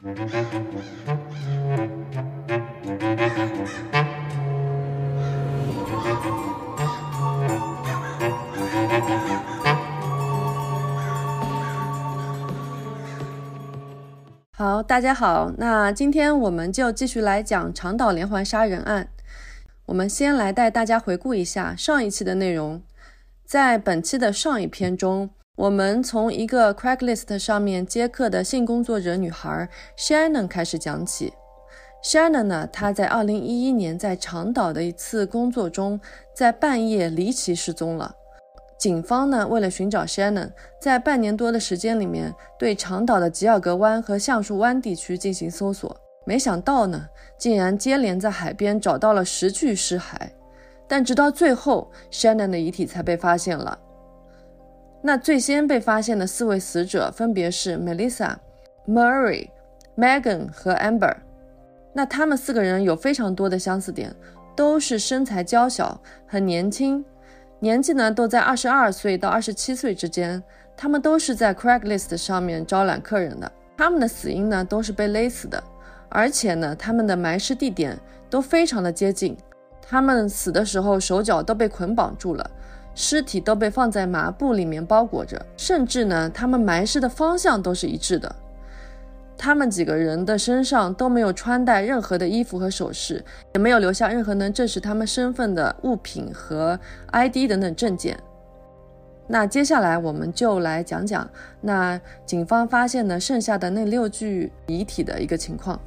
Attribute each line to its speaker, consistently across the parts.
Speaker 1: 好，大家好，那今天我们就继续来讲长岛连环杀人案。我们先来带大家回顾一下上一期的内容。在本期的上一篇中，我们从一个 Craigslist 上面接客的性工作者女孩 Shannon 开始讲起。Shannon 呢，她在2011年在长岛的一次工作中，在半夜离奇失踪了。警方呢，为了寻找 Shannon，在半年多的时间里面，对长岛的吉尔格湾和橡树湾地区进行搜索。没想到呢，竟然接连在海边找到了十具尸骸。但直到最后，Shannon 的遗体才被发现了。那最先被发现的四位死者分别是 Melissa、Murray、Megan 和 Amber。那他们四个人有非常多的相似点，都是身材娇小，很年轻。年纪呢都在二十二岁到二十七岁之间，他们都是在 Craigslist 上面招揽客人的。他们的死因呢都是被勒死的，而且呢他们的埋尸地点都非常的接近。他们死的时候手脚都被捆绑住了，尸体都被放在麻布里面包裹着，甚至呢他们埋尸的方向都是一致的。他们几个人的身上都没有穿戴任何的衣服和首饰，也没有留下任何能证实他们身份的物品和 ID 等等证件。那接下来我们就来讲讲那警方发现的剩下的那六具遗体的一个情况。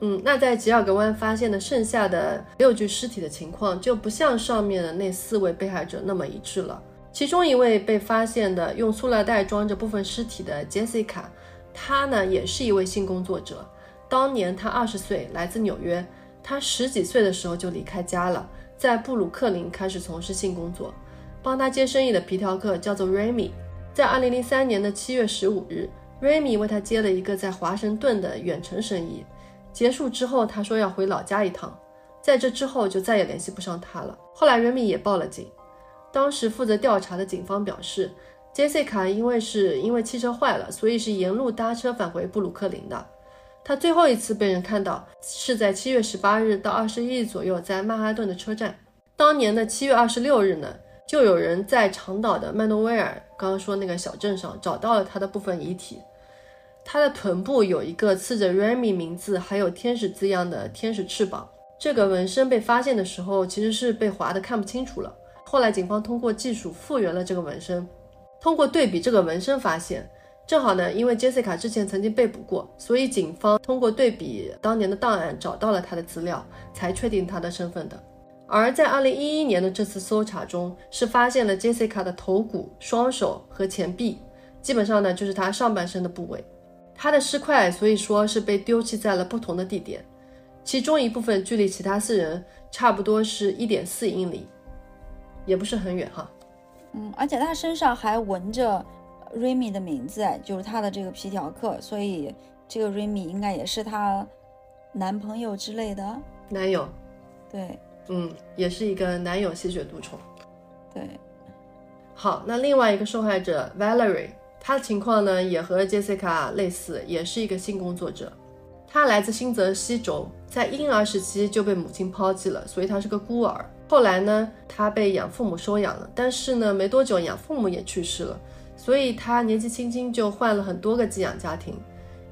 Speaker 1: 嗯，那在吉尔格湾发现的剩下的六具尸体的情况就不像上面的那四位被害者那么一致了。其中一位被发现的用塑料袋装着部分尸体的 Jessica。他呢也是一位性工作者，当年他二十岁，来自纽约。他十几岁的时候就离开家了，在布鲁克林开始从事性工作。帮他接生意的皮条客叫做 Remy。在二零零三年的七月十五日，Remy 为他接了一个在华盛顿的远程生意。结束之后，他说要回老家一趟，在这之后就再也联系不上他了。后来 Remy 也报了警。当时负责调查的警方表示。Jessica 因为是因为汽车坏了，所以是沿路搭车返回布鲁克林的。他最后一次被人看到是在七月十八日到二十一日左右，在曼哈顿的车站。当年的七月二十六日呢，就有人在长岛的曼诺威尔，刚刚说那个小镇上找到了他的部分遗体。他的臀部有一个刺着 Remy 名字还有天使字样的天使翅膀。这个纹身被发现的时候其实是被划的看不清楚了。后来警方通过技术复原了这个纹身。通过对比这个纹身发现，正好呢，因为 Jessica 之前曾经被捕过，所以警方通过对比当年的档案找到了她的资料，才确定他的身份的。而在2011年的这次搜查中，是发现了 Jessica 的头骨、双手和前臂，基本上呢就是她上半身的部位。她的尸块所以说是被丢弃在了不同的地点，其中一部分距离其他四人差不多是一点四英里，也不是很远哈。
Speaker 2: 嗯，而且他身上还纹着 Remy 的名字，就是他的这个皮条客，所以这个 Remy 应该也是他男朋友之类的
Speaker 1: 男友。
Speaker 2: 对，
Speaker 1: 嗯，也是一个男友吸血毒虫。
Speaker 2: 对，
Speaker 1: 好，那另外一个受害者 Valerie，她的情况呢也和 Jessica 类似，也是一个性工作者。她来自新泽西州，在婴儿时期就被母亲抛弃了，所以她是个孤儿。后来呢，他被养父母收养了，但是呢，没多久养父母也去世了，所以他年纪轻轻就换了很多个寄养家庭，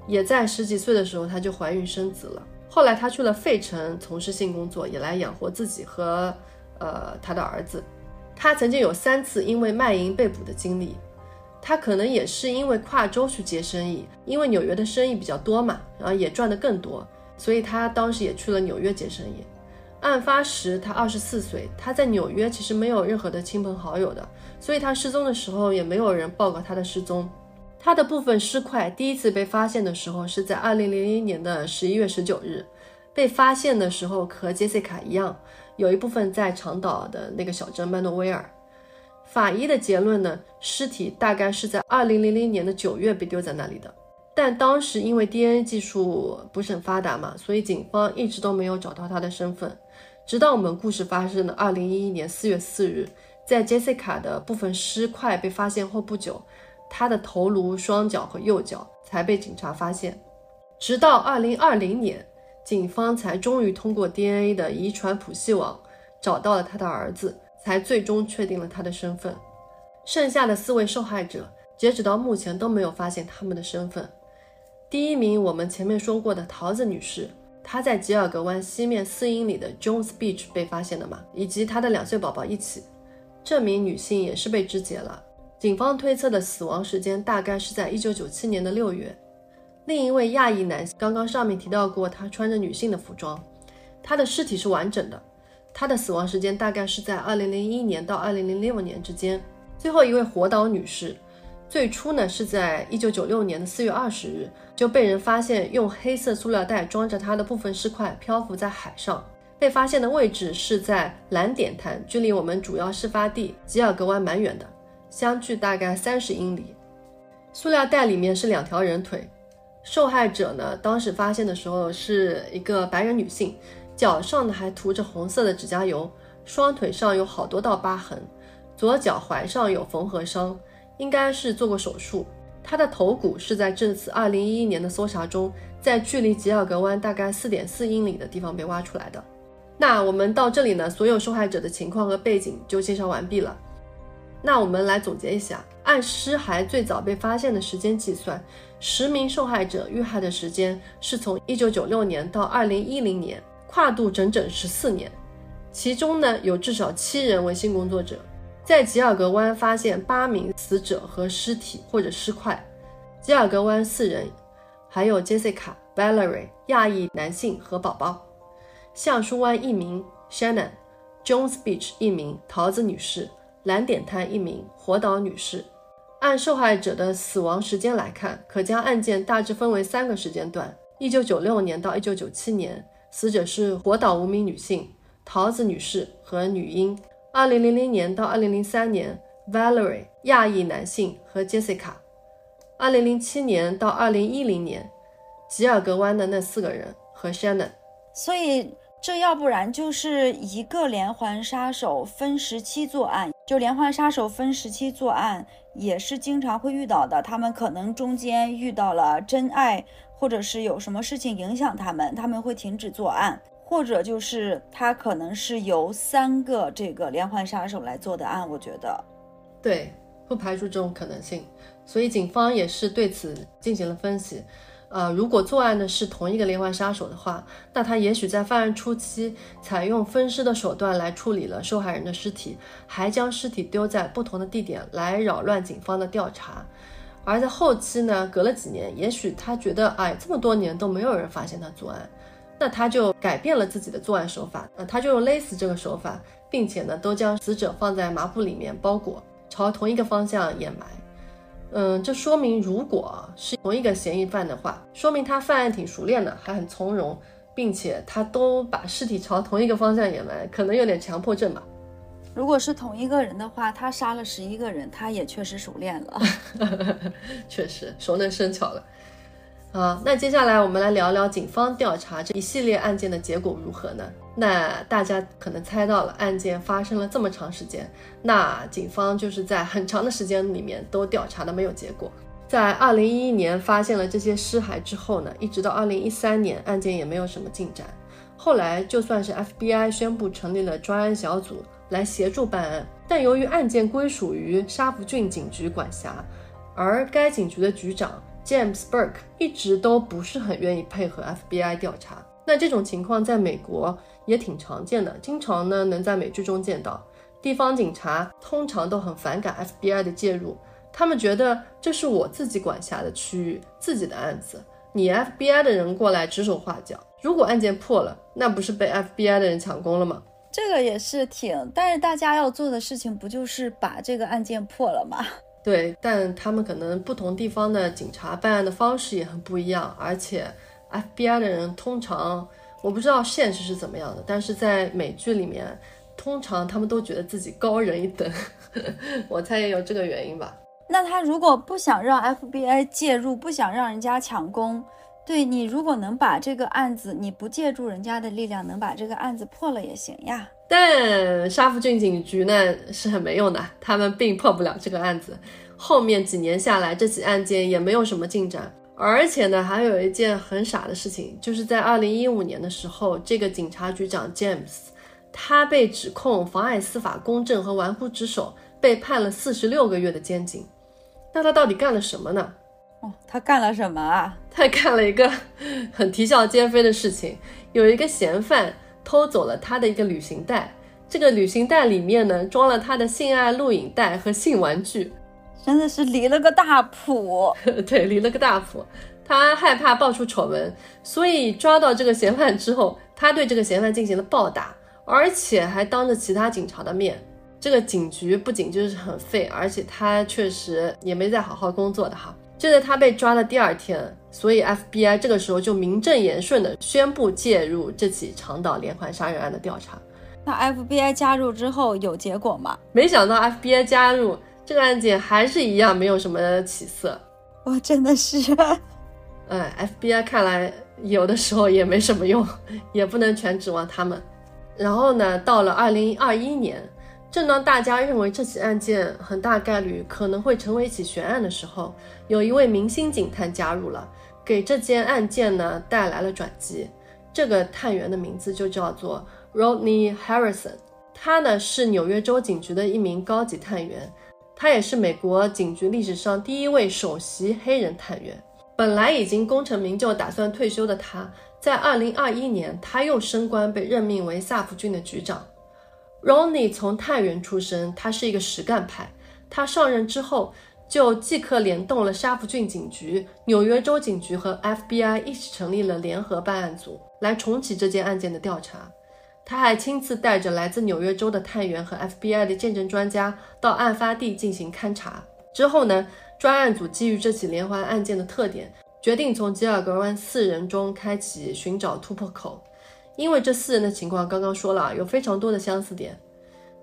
Speaker 1: 也在十几岁的时候他就怀孕生子了。后来他去了费城从事性工作，也来养活自己和呃他的儿子。他曾经有三次因为卖淫被捕的经历，他可能也是因为跨州去接生意，因为纽约的生意比较多嘛，然后也赚得更多，所以他当时也去了纽约接生意。案发时他二十四岁，他在纽约其实没有任何的亲朋好友的，所以他失踪的时候也没有人报告他的失踪。他的部分尸块第一次被发现的时候是在二零零一年的十一月十九日，被发现的时候和杰西卡一样，有一部分在长岛的那个小镇曼诺威尔。法医的结论呢，尸体大概是在二零零零年的九月被丢在那里的，但当时因为 DNA 技术不是很发达嘛，所以警方一直都没有找到他的身份。直到我们故事发生的二零一一年四月四日，在 Jessica 的部分尸块被发现后不久，她的头颅、双脚和右脚才被警察发现。直到二零二零年，警方才终于通过 DNA 的遗传谱系网找到了他的儿子，才最终确定了他的身份。剩下的四位受害者，截止到目前都没有发现他们的身份。第一名，我们前面说过的桃子女士，她在吉尔格湾西面四英里的 Jones Beach 被发现的嘛，以及她的两岁宝宝一起。这名女性也是被肢解了。警方推测的死亡时间大概是在一九九七年的六月。另一位亚裔男性，刚刚上面提到过，他穿着女性的服装，他的尸体是完整的。他的死亡时间大概是在二零零一年到二零零六年之间。最后一位火岛女士，最初呢是在一九九六年的四月二十日就被人发现用黑色塑料袋装着她的部分尸块漂浮在海上，被发现的位置是在蓝点滩，距离我们主要事发地吉尔格湾蛮远的，相距大概三十英里。塑料袋里面是两条人腿。受害者呢，当时发现的时候是一个白人女性，脚上呢还涂着红色的指甲油，双腿上有好多道疤痕，左脚踝上有缝合伤，应该是做过手术。他的头骨是在这次2011年的搜查中，在距离吉尔格湾大概4.4英里的地方被挖出来的。那我们到这里呢，所有受害者的情况和背景就介绍完毕了。那我们来总结一下，按尸骸最早被发现的时间计算。十名受害者遇害的时间是从一九九六年到二零一零年，跨度整整十四年。其中呢，有至少七人为性工作者。在吉尔格湾发现八名死者和尸体或者尸块，吉尔格湾四人，还有 Jessica、Valerie 亚裔男性和宝宝，橡树湾一名 Shannon，Jones Beach 一名桃子女士，蓝点滩一名火岛女士。按受害者的死亡时间来看，可将案件大致分为三个时间段：一九九六年到一九九七年，死者是活岛无名女性桃子女士和女婴；二零零零年到二零零三年，Valerie 亚裔男性和 Jessica；二零零七年到二零一零年，吉尔格湾的那四个人和 Shannon。
Speaker 2: 所以。这要不然就是一个连环杀手分时期作案，就连环杀手分时期作案也是经常会遇到的。他们可能中间遇到了真爱，或者是有什么事情影响他们，他们会停止作案，或者就是他可能是由三个这个连环杀手来做的案。我觉得，
Speaker 1: 对，不排除这种可能性，所以警方也是对此进行了分析。呃，如果作案的是同一个连环杀手的话，那他也许在犯案初期采用分尸的手段来处理了受害人的尸体，还将尸体丢在不同的地点来扰乱警方的调查。而在后期呢，隔了几年，也许他觉得，哎，这么多年都没有人发现他作案，那他就改变了自己的作案手法，呃，他就用勒死这个手法，并且呢，都将死者放在麻布里面包裹，朝同一个方向掩埋。嗯，这说明如果是同一个嫌疑犯的话，说明他犯案挺熟练的，还很从容，并且他都把尸体朝同一个方向掩埋，可能有点强迫症吧。
Speaker 2: 如果是同一个人的话，他杀了十一个人，他也确实熟练了，
Speaker 1: 确实熟能生巧了。啊，那接下来我们来聊聊警方调查这一系列案件的结果如何呢？那大家可能猜到了，案件发生了这么长时间，那警方就是在很长的时间里面都调查的没有结果。在二零一一年发现了这些尸骸之后呢，一直到二零一三年，案件也没有什么进展。后来就算是 FBI 宣布成立了专案小组来协助办案，但由于案件归属于沙福郡警局管辖，而该警局的局长。James Burke 一直都不是很愿意配合 FBI 调查，那这种情况在美国也挺常见的，经常呢能在美剧中见到。地方警察通常都很反感 FBI 的介入，他们觉得这是我自己管辖的区域，自己的案子，你 FBI 的人过来指手画脚，如果案件破了，那不是被 FBI 的人抢功了吗？
Speaker 2: 这个也是挺，但是大家要做的事情不就是把这个案件破了吗？
Speaker 1: 对，但他们可能不同地方的警察办案的方式也很不一样，而且 FBI 的人通常我不知道现实是怎么样的，但是在美剧里面，通常他们都觉得自己高人一等，我猜也有这个原因吧。
Speaker 2: 那他如果不想让 FBI 介入，不想让人家抢功，对你如果能把这个案子，你不借助人家的力量，能把这个案子破了也行呀。
Speaker 1: 但沙福郡警局呢是很没用的，他们并破不了这个案子。后面几年下来，这起案件也没有什么进展。而且呢，还有一件很傻的事情，就是在二零一五年的时候，这个警察局长 James，他被指控妨碍司法公正和玩忽职守，被判了四十六个月的监禁。那他到底干了什么呢？
Speaker 2: 哦，他干了什么啊？
Speaker 1: 他干了一个 很啼笑皆非的事情，有一个嫌犯偷走了他的一个旅行袋，这个旅行袋里面呢装了他的性爱录影带和性玩具。
Speaker 2: 真的是离了个大谱，
Speaker 1: 对，离了个大谱。他害怕爆出丑闻，所以抓到这个嫌犯之后，他对这个嫌犯进行了暴打，而且还当着其他警察的面。这个警局不仅就是很废，而且他确实也没在好好工作的哈。就在他被抓的第二天，所以 FBI 这个时候就名正言顺的宣布介入这起长岛连环杀人案的调查。
Speaker 2: 那 FBI 加入之后有结果吗？
Speaker 1: 没想到 FBI 加入。这个案件还是一样没有什么起色，
Speaker 2: 哇，真的是，
Speaker 1: 哎，FBI 看来有的时候也没什么用，也不能全指望他们。然后呢，到了二零二一年，正当大家认为这起案件很大概率可能会成为一起悬案的时候，有一位明星警探加入了，给这件案件呢带来了转机。这个探员的名字就叫做 Rodney Harrison，他呢是纽约州警局的一名高级探员。他也是美国警局历史上第一位首席黑人探员。本来已经功成名就、打算退休的他，在2021年，他又升官，被任命为萨福郡的局长。Ronnie 从探员出身，他是一个实干派。他上任之后，就即刻联动了沙福郡警局、纽约州警局和 FBI 一起成立了联合办案组，来重启这件案件的调查。他还亲自带着来自纽约州的探员和 FBI 的见证专家到案发地进行勘查。之后呢，专案组基于这起连环案件的特点，决定从吉尔格湾四人中开启寻找突破口。因为这四人的情况刚刚说了，有非常多的相似点，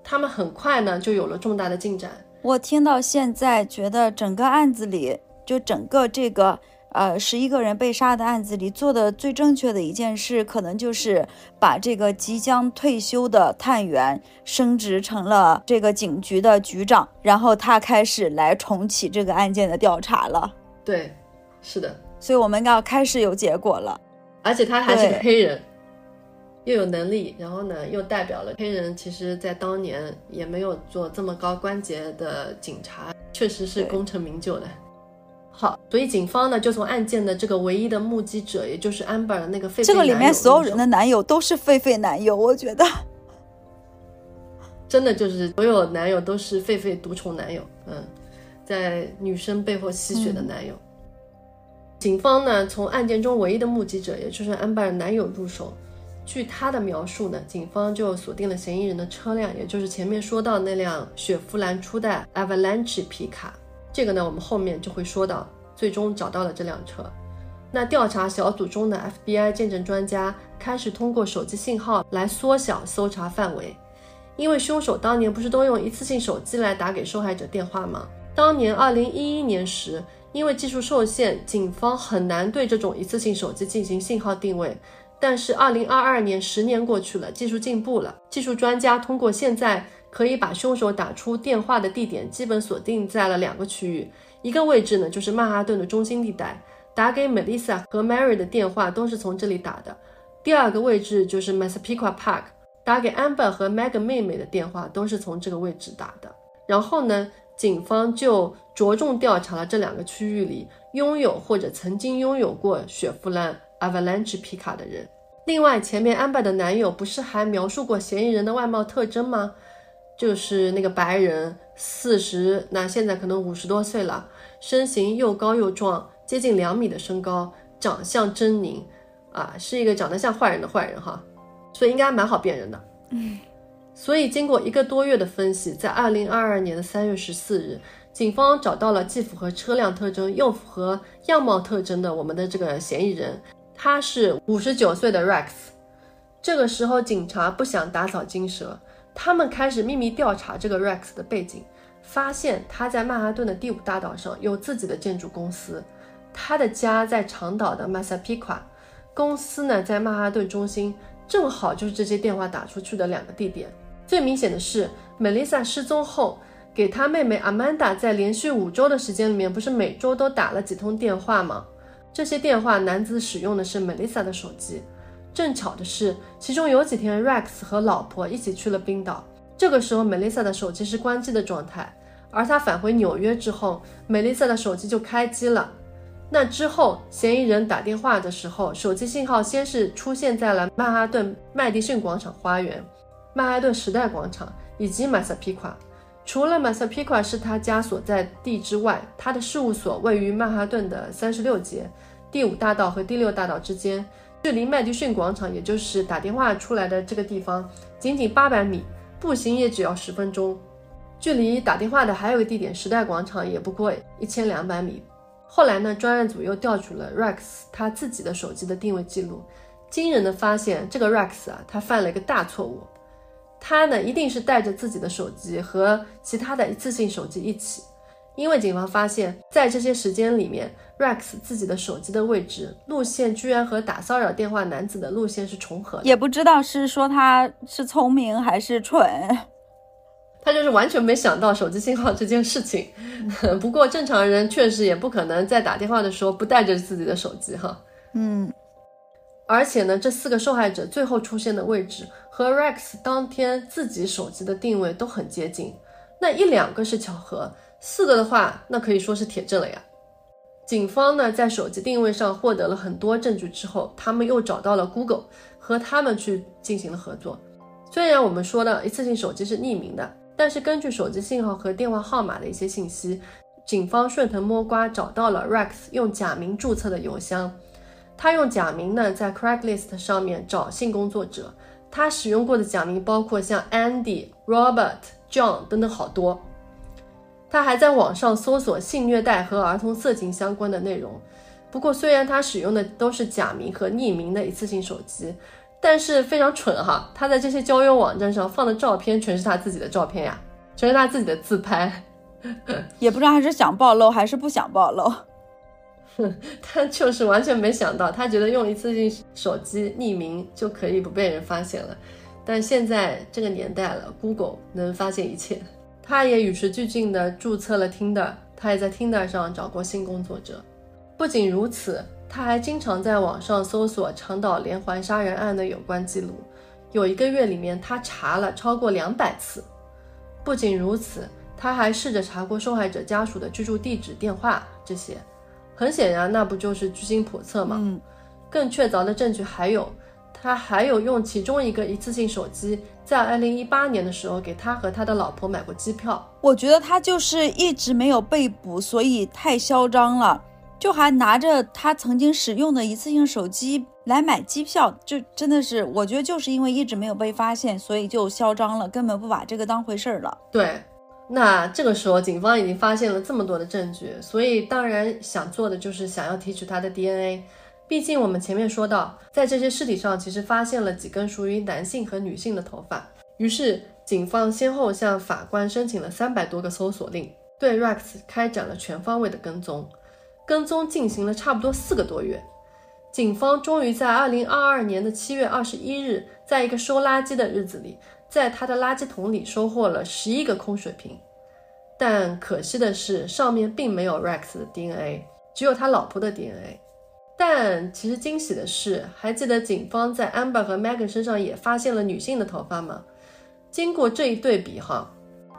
Speaker 1: 他们很快呢就有了重大的进展。
Speaker 2: 我听到现在觉得整个案子里，就整个这个。呃，十一个人被杀的案子里做的最正确的一件事，可能就是把这个即将退休的探员升职成了这个警局的局长，然后他开始来重启这个案件的调查了。
Speaker 1: 对，是的，
Speaker 2: 所以我们要开始有结果了。
Speaker 1: 而且他还是个黑人，又有能力，然后呢，又代表了黑人，其实在当年也没有做这么高关节的警察，确实是功成名就的。好，所以警方呢就从案件的这个唯一的目击者，也就是 Amber 的那个狒狒
Speaker 2: 这个里面所有人的男友都是狒狒男友，我觉得
Speaker 1: 真的就是所有男友都是狒狒独宠男友，嗯，在女生背后吸血的男友。警方呢从案件中唯一的目击者，也就是 Amber 男友入手，据他的描述呢，警方就锁定了嫌疑人的车辆，也就是前面说到那辆雪佛兰初代 Avalanche 皮卡。这个呢，我们后面就会说到，最终找到了这辆车。那调查小组中的 FBI 见证专家开始通过手机信号来缩小搜查范围，因为凶手当年不是都用一次性手机来打给受害者电话吗？当年2011年时，因为技术受限，警方很难对这种一次性手机进行信号定位。但是2022年，十年过去了，技术进步了，技术专家通过现在。可以把凶手打出电话的地点基本锁定在了两个区域，一个位置呢就是曼哈顿的中心地带，打给 Melissa 和 Mary 的电话都是从这里打的；第二个位置就是 Massapequa Park，打给 Amber 和 Meg 妹妹的电话都是从这个位置打的。然后呢，警方就着重调查了这两个区域里拥有或者曾经拥有过雪佛兰 Avalanche 皮卡的人。另外，前面 Amber 的男友不是还描述过嫌疑人的外貌特征吗？就是那个白人，四十，那现在可能五十多岁了，身形又高又壮，接近两米的身高，长相狰狞，啊，是一个长得像坏人的坏人哈，所以应该蛮好辨认的。嗯，所以经过一个多月的分析，在二零二二年的三月十四日，警方找到了既符合车辆特征又符合样貌特征的我们的这个嫌疑人，他是五十九岁的 Rex。这个时候，警察不想打草惊蛇。他们开始秘密调查这个 Rex 的背景，发现他在曼哈顿的第五大岛上有自己的建筑公司，他的家在长岛的 Massapequa，公司呢在曼哈顿中心，正好就是这些电话打出去的两个地点。最明显的是，Melissa 失踪后，给他妹妹 Amanda 在连续五周的时间里面，不是每周都打了几通电话吗？这些电话男子使用的是 Melissa 的手机。正巧的是，其中有几天 Rex 和老婆一起去了冰岛，这个时候 Melissa 的手机是关机的状态，而他返回纽约之后，Melissa 的手机就开机了。那之后，嫌疑人打电话的时候，手机信号先是出现在了曼哈顿麦迪逊广场花园、曼哈顿时代广场以及马萨皮卡。除了马萨皮卡是他家所在地之外，他的事务所位于曼哈顿的三十六街、第五大道和第六大道之间，距离麦迪逊广场，也就是打电话出来的这个地方，仅仅八百米，步行也只要十分钟。距离打电话的还有个地点时代广场，也不过一千两百米。后来呢，专案组又调取了 Rex 他自己的手机的定位记录，惊人的发现，这个 Rex 啊，他犯了一个大错误。他呢，一定是带着自己的手机和其他的一次性手机一起，因为警方发现，在这些时间里面，Rex 自己的手机的位置路线居然和打骚扰电话男子的路线是重合的。
Speaker 2: 也不知道是说他是聪明还是蠢。
Speaker 1: 他就是完全没想到手机信号这件事情。不过正常人确实也不可能在打电话的时候不带着自己的手机哈。
Speaker 2: 嗯，
Speaker 1: 而且呢，这四个受害者最后出现的位置和 Rex 当天自己手机的定位都很接近。那一两个是巧合，四个的话，那可以说是铁证了呀。警方呢在手机定位上获得了很多证据之后，他们又找到了 Google 和他们去进行了合作。虽然我们说的一次性手机是匿名的。但是根据手机信号和电话号码的一些信息，警方顺藤摸瓜找到了 Rex 用假名注册的邮箱。他用假名呢在 Craigslist 上面找性工作者，他使用过的假名包括像 Andy、Robert、John 等等好多。他还在网上搜索性虐待和儿童色情相关的内容。不过虽然他使用的都是假名和匿名的一次性手机。但是非常蠢哈，他在这些交友网站上放的照片全是他自己的照片呀，全是他自己的自拍，
Speaker 2: 也不知道他是想暴露还是不想暴露。
Speaker 1: 他就是完全没想到，他觉得用一次性手机匿名就可以不被人发现了。但现在这个年代了，Google 能发现一切。他也与时俱进的注册了 Tinder，他也在 Tinder 上找过性工作者。不仅如此。他还经常在网上搜索长岛连环杀人案的有关记录，有一个月里面，他查了超过两百次。不仅如此，他还试着查过受害者家属的居住地址、电话这些。很显然，那不就是居心叵测吗？
Speaker 2: 嗯。
Speaker 1: 更确凿的证据还有，他还有用其中一个一次性手机，在二零一八年的时候给他和他的老婆买过机票。
Speaker 2: 我觉得他就是一直没有被捕，所以太嚣张了。就还拿着他曾经使用的一次性手机来买机票，就真的是，我觉得就是因为一直没有被发现，所以就嚣张了，根本不把这个当回事儿了。
Speaker 1: 对，那这个时候警方已经发现了这么多的证据，所以当然想做的就是想要提取他的 DNA。毕竟我们前面说到，在这些尸体上其实发现了几根属于男性和女性的头发，于是警方先后向法官申请了三百多个搜索令，对 Rex 开展了全方位的跟踪。跟踪进行了差不多四个多月，警方终于在二零二二年的七月二十一日，在一个收垃圾的日子里，在他的垃圾桶里收获了十一个空水瓶。但可惜的是，上面并没有 Rex 的 DNA，只有他老婆的 DNA。但其实惊喜的是，还记得警方在 Amber 和 Megan 身上也发现了女性的头发吗？经过这一对比，哈。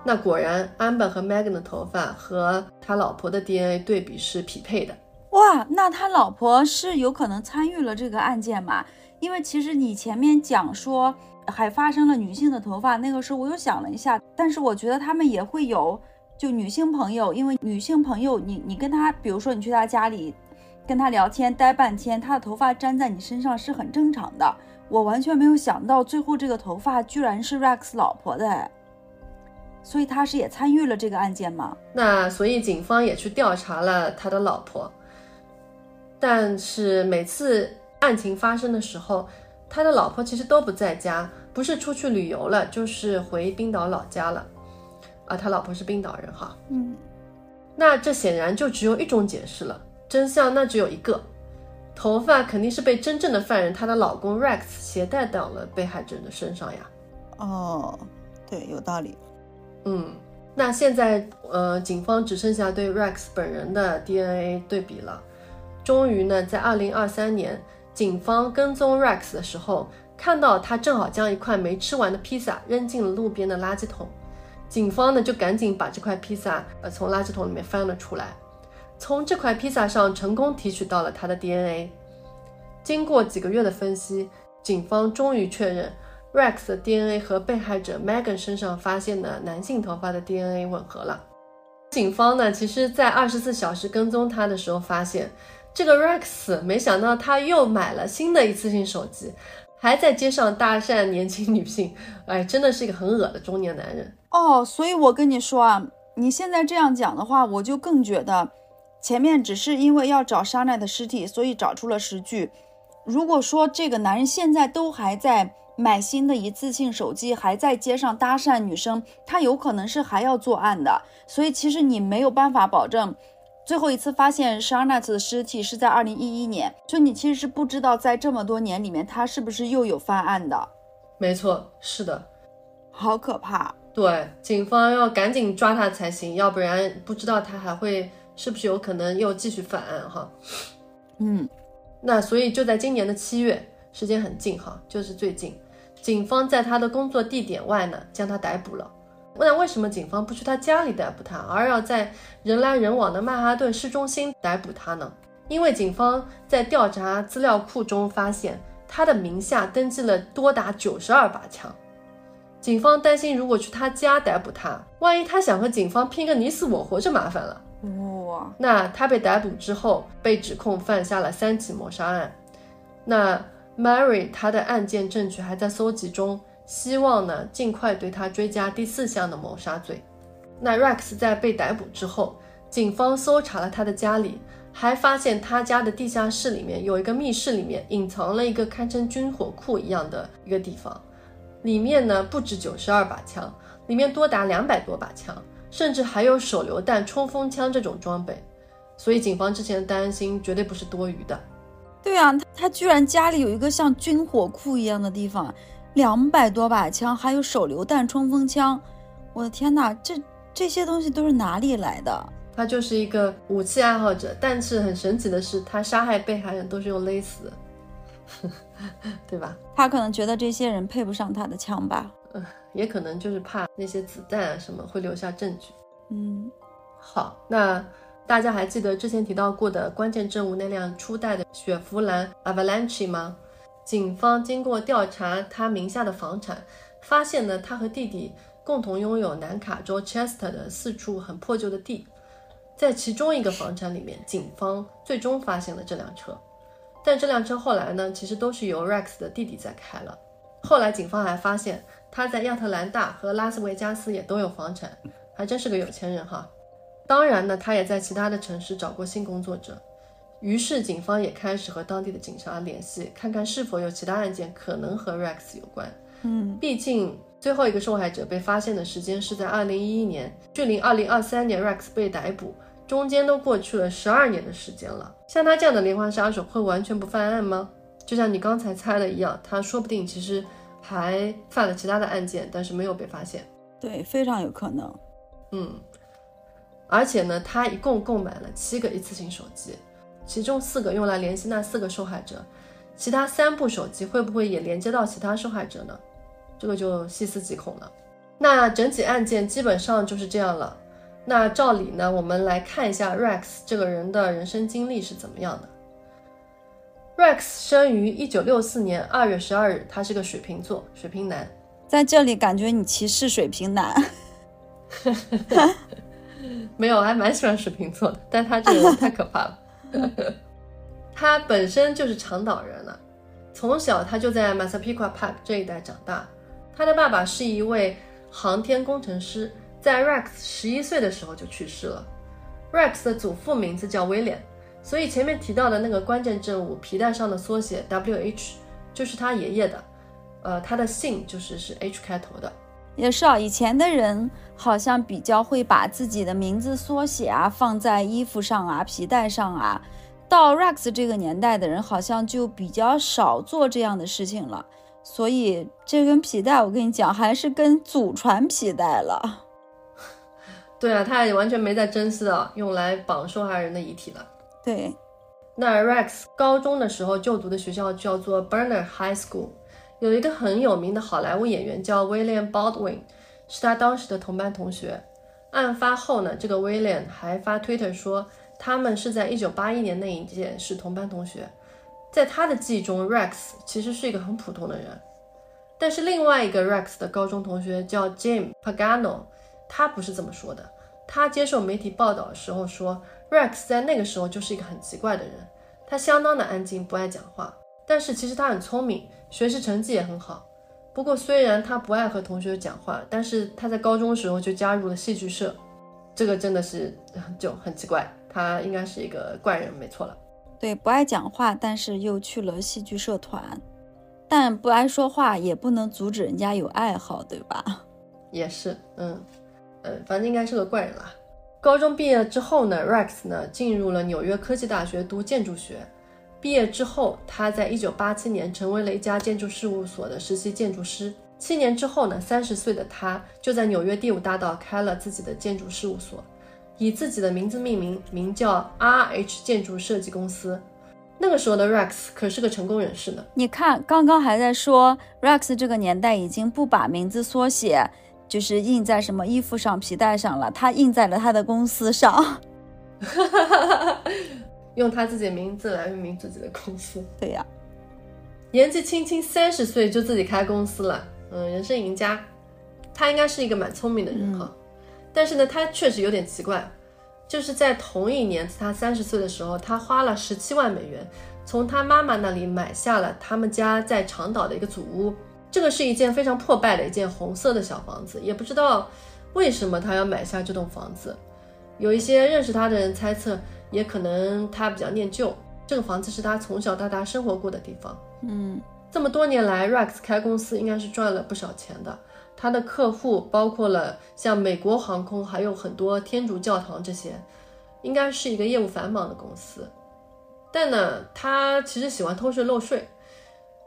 Speaker 1: 那果然，Amber 和 Megan 的头发和他老婆的 DNA 对比是匹配的。
Speaker 2: 哇，那他老婆是有可能参与了这个案件吗？因为其实你前面讲说还发生了女性的头发，那个时候我又想了一下，但是我觉得他们也会有就女性朋友，因为女性朋友，你你跟他，比如说你去他家里跟他聊天待半天，他的头发粘在你身上是很正常的。我完全没有想到最后这个头发居然是 Rex 老婆的。所以他是也参与了这个案件吗？
Speaker 1: 那所以警方也去调查了他的老婆，但是每次案情发生的时候，他的老婆其实都不在家，不是出去旅游了，就是回冰岛老家了。啊，他老婆是冰岛人哈。
Speaker 2: 嗯，
Speaker 1: 那这显然就只有一种解释了，真相那只有一个，头发肯定是被真正的犯人她的老公 Rex 携带到了被害者的身上呀。
Speaker 2: 哦，对，有道理。
Speaker 1: 嗯，那现在呃，警方只剩下对 Rex 本人的 DNA 对比了。终于呢，在二零二三年，警方跟踪 Rex 的时候，看到他正好将一块没吃完的披萨扔进了路边的垃圾桶。警方呢就赶紧把这块披萨呃从垃圾桶里面翻了出来，从这块披萨上成功提取到了他的 DNA。经过几个月的分析，警方终于确认 Rex 的 DNA 和被害者 Megan 身上发现的男性头发的 DNA 吻合了。警方呢，其实在二十四小时跟踪他的时候，发现这个 Rex 没想到他又买了新的一次性手机。还在街上搭讪年轻女性，哎，真的是一个很恶的中年男人
Speaker 2: 哦。所以我跟你说啊，你现在这样讲的话，我就更觉得前面只是因为要找沙奈的尸体，所以找出了实据。如果说这个男人现在都还在买新的一次性手机，还在街上搭讪女生，他有可能是还要作案的。所以其实你没有办法保证。最后一次发现 Sharnat 的尸体是在二零一一年，就你其实是不知道在这么多年里面他是不是又有犯案的。
Speaker 1: 没错，是的，
Speaker 2: 好可怕。
Speaker 1: 对，警方要赶紧抓他才行，要不然不知道他还会是不是有可能又继续犯案哈。
Speaker 2: 嗯，
Speaker 1: 那所以就在今年的七月，时间很近哈，就是最近，警方在他的工作地点外呢将他逮捕了。那为什么警方不去他家里逮捕他，而要在人来人往的曼哈顿市中心逮捕他呢？因为警方在调查资料库中发现，他的名下登记了多达九十二把枪。警方担心，如果去他家逮捕他，万一他想和警方拼个你死我活，就麻烦了。
Speaker 2: 哇！
Speaker 1: 那他被逮捕之后，被指控犯下了三起谋杀案。那 Mary 他的案件证据还在搜集中。希望呢，尽快对他追加第四项的谋杀罪。那 Rex 在被逮捕之后，警方搜查了他的家里，还发现他家的地下室里面有一个密室，里面隐藏了一个堪称军火库一样的一个地方，里面呢不止九十二把枪，里面多达两百多把枪，甚至还有手榴弹、冲锋枪这种装备。所以警方之前的担心绝对不是多余的。
Speaker 2: 对啊，他居然家里有一个像军火库一样的地方。两百多把枪，还有手榴弹、冲锋枪，我的天哪，这这些东西都是哪里来的？
Speaker 1: 他就是一个武器爱好者，但是很神奇的是，他杀害被害人都是用勒死，对吧？
Speaker 2: 他可能觉得这些人配不上他的枪吧？
Speaker 1: 嗯，也可能就是怕那些子弹啊什么会留下证据。
Speaker 2: 嗯，
Speaker 1: 好，那大家还记得之前提到过的关键证物那辆初代的雪佛兰 Avalanche 吗？警方经过调查他名下的房产，发现呢，他和弟弟共同拥有南卡州 Chester 的四处很破旧的地，在其中一个房产里面，警方最终发现了这辆车，但这辆车后来呢，其实都是由 Rex 的弟弟在开了。后来警方还发现他在亚特兰大和拉斯维加斯也都有房产，还真是个有钱人哈。当然呢，他也在其他的城市找过性工作者。于是，警方也开始和当地的警察联系，看看是否有其他案件可能和 Rex 有关。
Speaker 2: 嗯，
Speaker 1: 毕竟最后一个受害者被发现的时间是在2011年，距离2023年 Rex 被逮捕中间都过去了十二年的时间了。像他这样的连环杀手会完全不犯案吗？就像你刚才猜的一样，他说不定其实还犯了其他的案件，但是没有被发现。
Speaker 2: 对，非常有可能。
Speaker 1: 嗯，而且呢，他一共购买了七个一次性手机。其中四个用来联系那四个受害者，其他三部手机会不会也连接到其他受害者呢？这个就细思极恐了。那整起案件基本上就是这样了。那照理呢，我们来看一下 Rex 这个人的人生经历是怎么样的。Rex 生于一九六四年二月十二日，他是个水瓶座，水瓶男。
Speaker 2: 在这里感觉你歧视水瓶男？
Speaker 1: 没有，我还蛮喜欢水瓶座的，但他这个人太可怕了。他本身就是长岛人了，从小他就在 Massapequa Park 这一带长大。他的爸爸是一位航天工程师，在 Rex 十一岁的时候就去世了。Rex 的祖父名字叫威廉，所以前面提到的那个关键证物皮带上的缩写 WH 就是他爷爷的，呃，他的姓就是是 H 开头的。
Speaker 2: 也是啊，以前的人好像比较会把自己的名字缩写啊放在衣服上啊、皮带上啊。到 Rex 这个年代的人好像就比较少做这样的事情了。所以这根皮带，我跟你讲，还是跟祖传皮带了。
Speaker 1: 对啊，他也完全没在真丝的，用来绑受害人的遗体了。
Speaker 2: 对，
Speaker 1: 那 Rex 高中的时候就读的学校叫做 Burner High School，有一个很有名的好莱坞演员叫 William Baldwin，是他当时的同班同学。案发后呢，这个 William 还发 Twitter 说，他们是在1981年那一届是同班同学。在他的记忆中，Rex 其实是一个很普通的人。但是另外一个 Rex 的高中同学叫 Jim Pagano，他不是这么说的。他接受媒体报道的时候说，Rex 在那个时候就是一个很奇怪的人，他相当的安静，不爱讲话。但是其实他很聪明，学习成绩也很好。不过虽然他不爱和同学讲话，但是他在高中的时候就加入了戏剧社，这个真的是就很奇怪。他应该是一个怪人，没错了。
Speaker 2: 对，不爱讲话，但是又去了戏剧社团。但不爱说话也不能阻止人家有爱好，对吧？
Speaker 1: 也是，嗯，嗯，反正应该是个怪人啦。高中毕业之后呢，Rex 呢进入了纽约科技大学读建筑学。毕业之后，他在一九八七年成为了一家建筑事务所的实习建筑师。七年之后呢，三十岁的他就在纽约第五大道开了自己的建筑事务所，以自己的名字命名，名叫 R.H 建筑设计公司。那个时候的 Rex 可是个成功人士呢。
Speaker 2: 你看，刚刚还在说 Rex 这个年代已经不把名字缩写，就是印在什么衣服上、皮带上了，他印在了他的公司上，
Speaker 1: 用他自己的名字来命名自己的公司。
Speaker 2: 对呀，
Speaker 1: 年纪轻轻三十岁就自己开公司了，嗯，人生赢家。他应该是一个蛮聪明的人哈，但是呢，他确实有点奇怪。就是在同一年，他三十岁的时候，他花了十七万美元，从他妈妈那里买下了他们家在长岛的一个祖屋。这个是一件非常破败的一件红色的小房子，也不知道为什么他要买下这栋房子。有一些认识他的人猜测，也可能他比较念旧，这个房子是他从小到大生活过的地方。
Speaker 2: 嗯，
Speaker 1: 这么多年来，Rex 开公司应该是赚了不少钱的。他的客户包括了像美国航空，还有很多天主教堂这些，应该是一个业务繁忙的公司。但呢，他其实喜欢偷税漏税，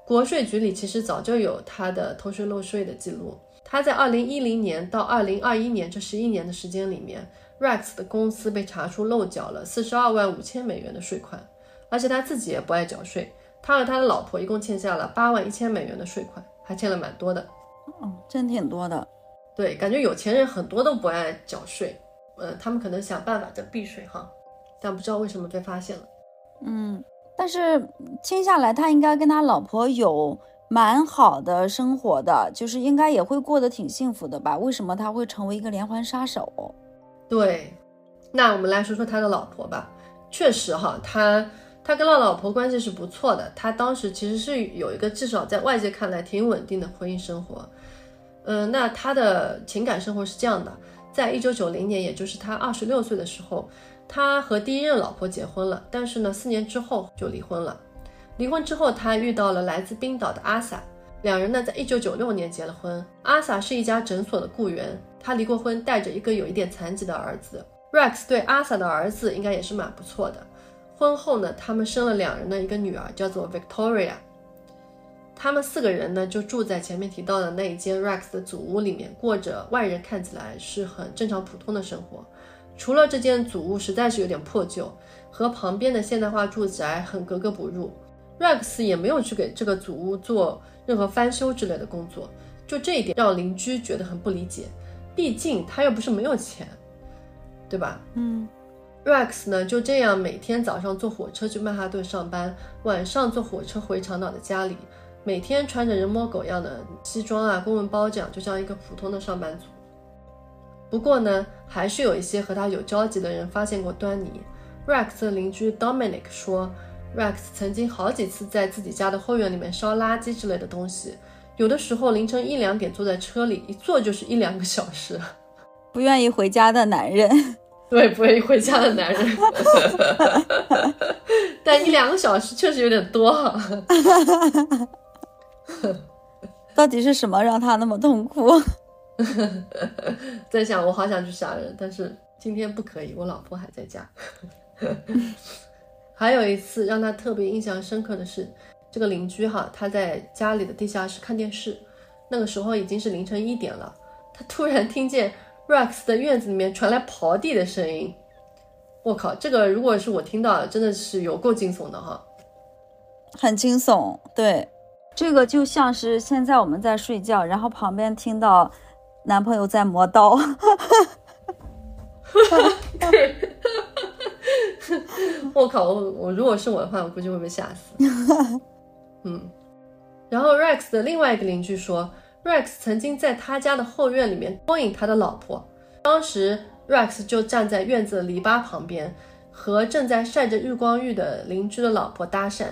Speaker 1: 国税局里其实早就有他的偷税漏税的记录。他在二零一零年到二零二一年这十一年的时间里面，Rex 的公司被查出漏缴了四十二万五千美元的税款，而且他自己也不爱缴税，他和他的老婆一共欠下了八万一千美元的税款，还欠了蛮多的。
Speaker 2: 嗯，真挺多的，
Speaker 1: 对，感觉有钱人很多都不爱缴税，嗯，他们可能想办法在避税哈，但不知道为什么被发现了。
Speaker 2: 嗯，但是听下来，他应该跟他老婆有蛮好的生活的，就是应该也会过得挺幸福的吧？为什么他会成为一个连环杀手？
Speaker 1: 对，那我们来说说他的老婆吧。确实哈，他。他跟他老婆关系是不错的，他当时其实是有一个至少在外界看来挺稳定的婚姻生活。嗯，那他的情感生活是这样的，在一九九零年，也就是他二十六岁的时候，他和第一任老婆结婚了，但是呢，四年之后就离婚了。离婚之后，他遇到了来自冰岛的阿萨，两人呢，在一九九六年结了婚。阿萨是一家诊所的雇员，他离过婚，带着一个有一点残疾的儿子。Rex 对阿萨的儿子应该也是蛮不错的。婚后呢，他们生了两人的一个女儿，叫做 Victoria。他们四个人呢，就住在前面提到的那一间 Rex 的祖屋里面，过着外人看起来是很正常普通的生活。除了这间祖屋实在是有点破旧，和旁边的现代化住宅很格格不入，Rex 也没有去给这个祖屋做任何翻修之类的工作。就这一点让邻居觉得很不理解，毕竟他又不是没有钱，对吧？
Speaker 2: 嗯。
Speaker 1: Rex 呢就这样每天早上坐火车去曼哈顿上班，晚上坐火车回长岛的家里，每天穿着人模狗样的西装啊、公文包，这样就像一个普通的上班族。不过呢，还是有一些和他有交集的人发现过端倪。Rex 的邻居 Dominic 说，Rex 曾经好几次在自己家的后院里面烧垃圾之类的东西，有的时候凌晨一两点坐在车里，一坐就是一两个小时。
Speaker 2: 不愿意回家的男人。
Speaker 1: 对，不愿意回家的男人，但一两个小时确实有点多哈。
Speaker 2: 到底是什么让他那么痛苦？
Speaker 1: 在想，我好想去杀人，但是今天不可以，我老婆还在家。还有一次让他特别印象深刻的是，这个邻居哈，他在家里的地下室看电视，那个时候已经是凌晨一点了，他突然听见。Rex 的院子里面传来刨地的声音，我靠，这个如果是我听到，真的是有够惊悚的哈，
Speaker 2: 很惊悚。对，这个就像是现在我们在睡觉，然后旁边听到男朋友在磨刀。
Speaker 1: 对，我靠，我我如果是我的话，我估计会被吓死。嗯，然后 Rex 的另外一个邻居说，Rex 曾经在他家的后院里面勾引他的老婆，当时 Rex 就站在院子的篱笆旁边，和正在晒着日光浴的邻居的老婆搭讪。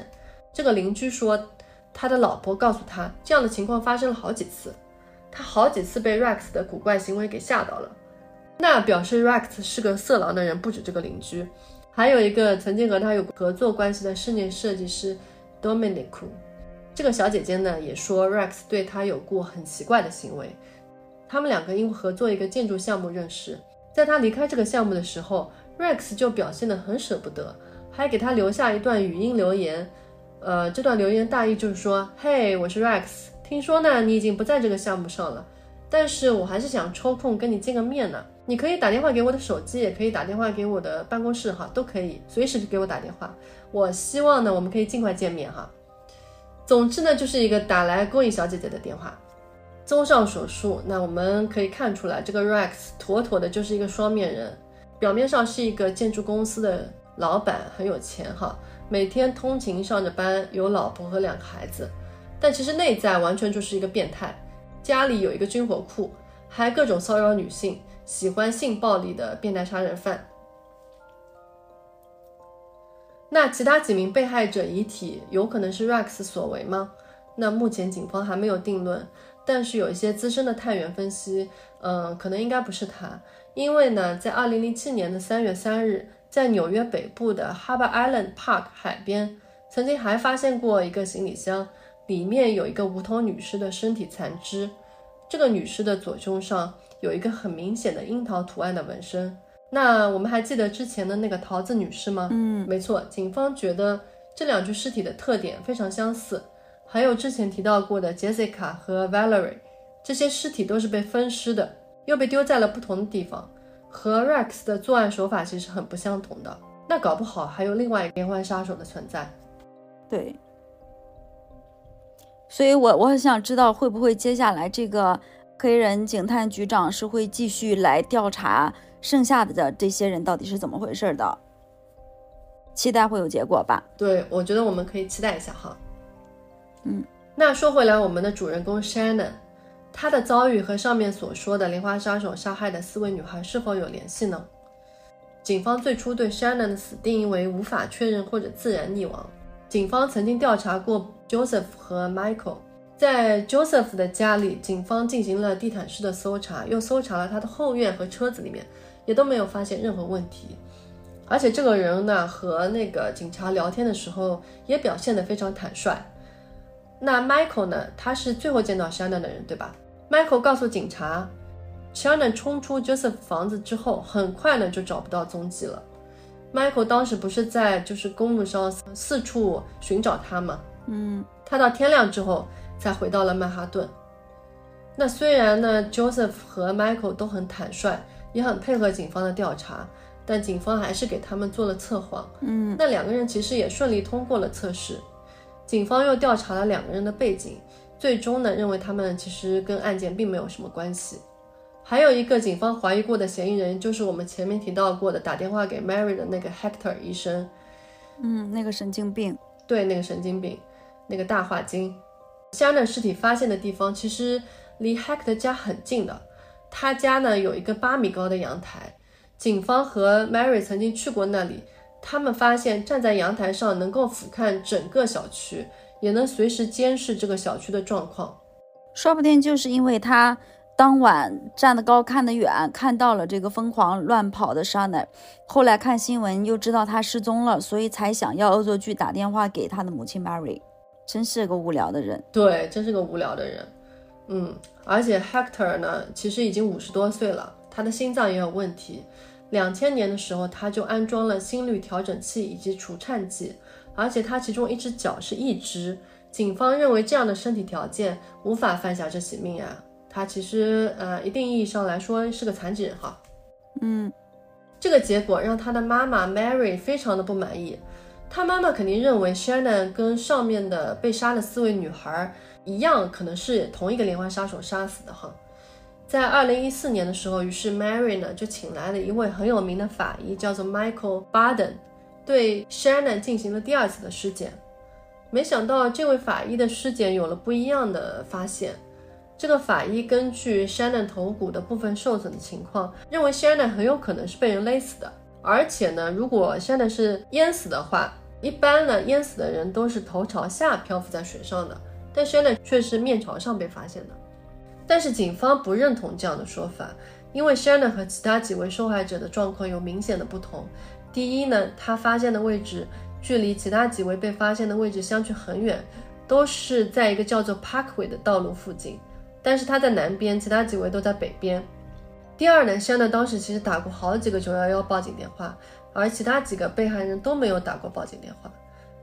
Speaker 1: 这个邻居说，他的老婆告诉他，这样的情况发生了好几次，他好几次被 Rex 的古怪行为给吓到了。那表示 Rex 是个色狼的人，不止这个邻居，还有一个曾经和他有合作关系的室内设计师 Dominic。这个小姐姐呢也说 Rex 对她有过很奇怪的行为。他们两个因合作一个建筑项目认识，在她离开这个项目的时候，Rex 就表现得很舍不得，还给她留下一段语音留言。呃，这段留言大意就是说：“嘿，我是 Rex，听说呢你已经不在这个项目上了，但是我还是想抽空跟你见个面呢。”你可以打电话给我的手机，也可以打电话给我的办公室，哈，都可以随时给我打电话。我希望呢，我们可以尽快见面，哈。总之呢，就是一个打来勾引小姐姐的电话。综上所述，那我们可以看出来，这个 Rex 妥妥的就是一个双面人。表面上是一个建筑公司的老板，很有钱，哈，每天通勤上着班，有老婆和两个孩子，但其实内在完全就是一个变态，家里有一个军火库，还各种骚扰女性。喜欢性暴力的变态杀人犯。那其他几名被害者遗体有可能是 Rex 所为吗？那目前警方还没有定论，但是有一些资深的探员分析，嗯，可能应该不是他，因为呢，在二零零七年的三月三日，在纽约北部的 Harbor Island Park 海边，曾经还发现过一个行李箱，里面有一个无头女尸的身体残肢，这个女尸的左胸上。有一个很明显的樱桃图案的纹身。那我们还记得之前的那个桃子女士吗？
Speaker 2: 嗯，
Speaker 1: 没错。警方觉得这两具尸体的特点非常相似。还有之前提到过的 Jessica 和 Valerie，这些尸体都是被分尸的，又被丢在了不同的地方，和 Rex 的作案手法其实很不相同的。那搞不好还有另外一个连环杀手的存在。
Speaker 2: 对。所以我我很想知道会不会接下来这个。黑人警探局长是会继续来调查剩下的这些人到底是怎么回事的，期待会有结果吧。
Speaker 1: 对，我觉得我们可以期待一下哈。
Speaker 2: 嗯，
Speaker 1: 那说回来，我们的主人公 Shannon，他的遭遇和上面所说的连环杀手杀害的四位女孩是否有联系呢？警方最初对 Shannon 的死定义为无法确认或者自然溺亡。警方曾经调查过 Joseph 和 Michael。在 Joseph 的家里，警方进行了地毯式的搜查，又搜查了他的后院和车子里面，也都没有发现任何问题。而且这个人呢，和那个警察聊天的时候也表现得非常坦率。那 Michael 呢，他是最后见到 Shannon 的人，对吧？Michael 告诉警察，Shannon 冲出 Joseph 房子之后，很快呢就找不到踪迹了。Michael 当时不是在就是公路上四处寻找他吗？
Speaker 2: 嗯，
Speaker 1: 他到天亮之后。才回到了曼哈顿。那虽然呢，Joseph 和 Michael 都很坦率，也很配合警方的调查，但警方还是给他们做了测谎。
Speaker 2: 嗯，
Speaker 1: 那两个人其实也顺利通过了测试。警方又调查了两个人的背景，最终呢，认为他们其实跟案件并没有什么关系。还有一个警方怀疑过的嫌疑人，就是我们前面提到过的打电话给 Mary 的那个 Hector 医生。
Speaker 2: 嗯，那个神经病。
Speaker 1: 对，那个神经病，那个大话精。香奈尸体发现的地方其实离 Hack 的家很近的，他家呢有一个八米高的阳台，警方和 Mary 曾经去过那里，他们发现站在阳台上能够俯瞰整个小区，也能随时监视这个小区的状况。
Speaker 2: 说不定就是因为他当晚站得高看得远，看到了这个疯狂乱跑的沙奈后来看新闻又知道他失踪了，所以才想要恶作剧打电话给他的母亲 Mary。真是个无聊的人，
Speaker 1: 对，真是个无聊的人，嗯，而且 Hector 呢，其实已经五十多岁了，他的心脏也有问题。两千年的时候，他就安装了心率调整器以及除颤器，而且他其中一只脚是一只。警方认为这样的身体条件无法犯下这起命案，他其实呃，一定意义上来说是个残疾人哈。
Speaker 2: 嗯，
Speaker 1: 这个结果让他的妈妈 Mary 非常的不满意。他妈妈肯定认为 Shannon 跟上面的被杀的四位女孩一样，可能是同一个连环杀手杀死的哈。在二零一四年的时候，于是 Mary 呢就请来了一位很有名的法医，叫做 Michael Baden，对 Shannon 进行了第二次的尸检。没想到这位法医的尸检有了不一样的发现。这个法医根据 Shannon 头骨的部分受损的情况，认为 Shannon 很有可能是被人勒死的。而且呢，如果 Shannon 是淹死的话，一般呢淹死的人都是头朝下漂浮在水上的，但 Shannon 却是面朝上被发现的。但是警方不认同这样的说法，因为 Shannon 和其他几位受害者的状况有明显的不同。第一呢，他发现的位置距离其他几位被发现的位置相距很远，都是在一个叫做 Parkway 的道路附近。但是他在南边，其他几位都在北边。第二呢，Shannon 当时其实打过好几个911报警电话，而其他几个被害人都没有打过报警电话。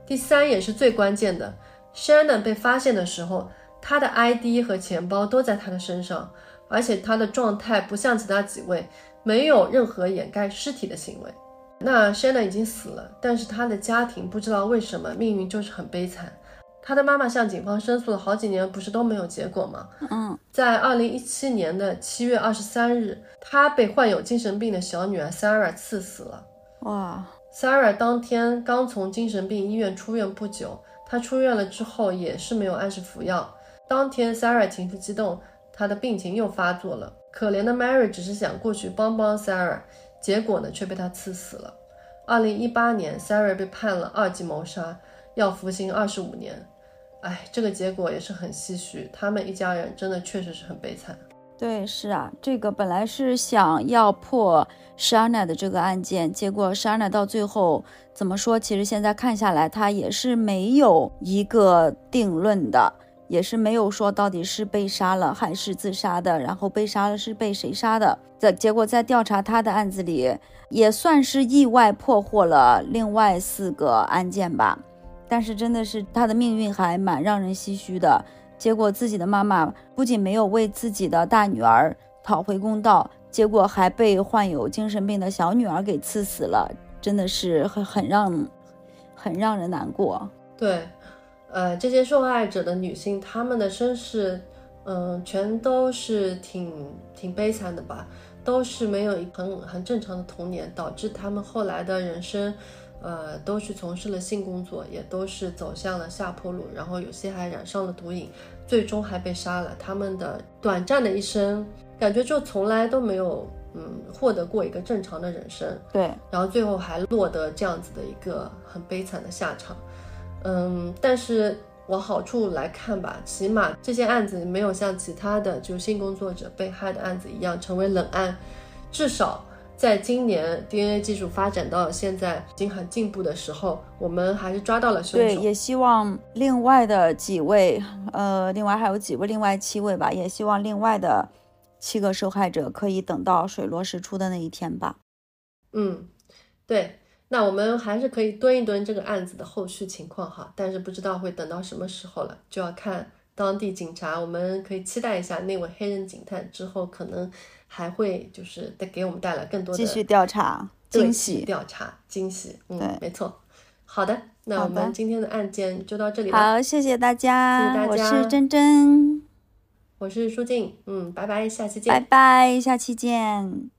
Speaker 1: 第三也是最关键的，Shannon 被发现的时候，他的 ID 和钱包都在他的身上，而且他的状态不像其他几位，没有任何掩盖尸体的行为。那 Shannon 已经死了，但是他的家庭不知道为什么命运就是很悲惨。他的妈妈向警方申诉了好几年，不是都没有结果吗？
Speaker 2: 嗯，
Speaker 1: 在二零一七年的七月二十三日，他被患有精神病的小女儿 Sarah 刺死了。
Speaker 2: 哇
Speaker 1: ，Sarah 当天刚从精神病医院出院不久，她出院了之后也是没有按时服药。当天 Sarah 情绪激动，她的病情又发作了。可怜的 Mary 只是想过去帮帮 Sarah，结果呢却被他刺死了。二零一八年，Sarah 被判了二级谋杀，要服刑二十五年。哎，这个结果也是很唏嘘，他们一家人真的确实是很悲惨。
Speaker 2: 对，是啊，这个本来是想要破 Shana 的这个案件，结果 Shana 到最后怎么说？其实现在看下来，他也是没有一个定论的，也是没有说到底是被杀了还是自杀的，然后被杀了是被谁杀的。在结果在调查他的案子里，也算是意外破获了另外四个案件吧。但是真的是他的命运还蛮让人唏嘘的。结果自己的妈妈不仅没有为自己的大女儿讨回公道，结果还被患有精神病的小女儿给刺死了，真的是很很让很让人难过。
Speaker 1: 对，呃，这些受害者的女性，她们的身世，嗯，全都是挺挺悲惨的吧，都是没有很很正常的童年，导致她们后来的人生。呃，都是从事了性工作，也都是走向了下坡路，然后有些还染上了毒瘾，最终还被杀了。他们的短暂的一生，感觉就从来都没有，嗯，获得过一个正常的人生。
Speaker 2: 对，
Speaker 1: 然后最后还落得这样子的一个很悲惨的下场。嗯，但是往好处来看吧，起码这些案子没有像其他的就性工作者被害的案子一样成为冷案，至少。在今年 DNA 技术发展到现在已经很进步的时候，我们还是抓到了凶手。
Speaker 2: 对，也希望另外的几位，呃，另外还有几位，另外七位吧，也希望另外的七个受害者可以等到水落石出的那一天吧。
Speaker 1: 嗯，对，那我们还是可以蹲一蹲这个案子的后续情况哈，但是不知道会等到什么时候了，就要看当地警察。我们可以期待一下那位黑人警探之后可能。还会就是带给我们带来更多的
Speaker 2: 继续调查惊喜，
Speaker 1: 调查惊喜，嗯，没错。好的，那我们今天的案件就到这里
Speaker 2: 了。好，谢谢大
Speaker 1: 家，谢谢大
Speaker 2: 家。我是珍珍，
Speaker 1: 我是舒静，嗯，拜拜，下期见。
Speaker 2: 拜拜，下期见。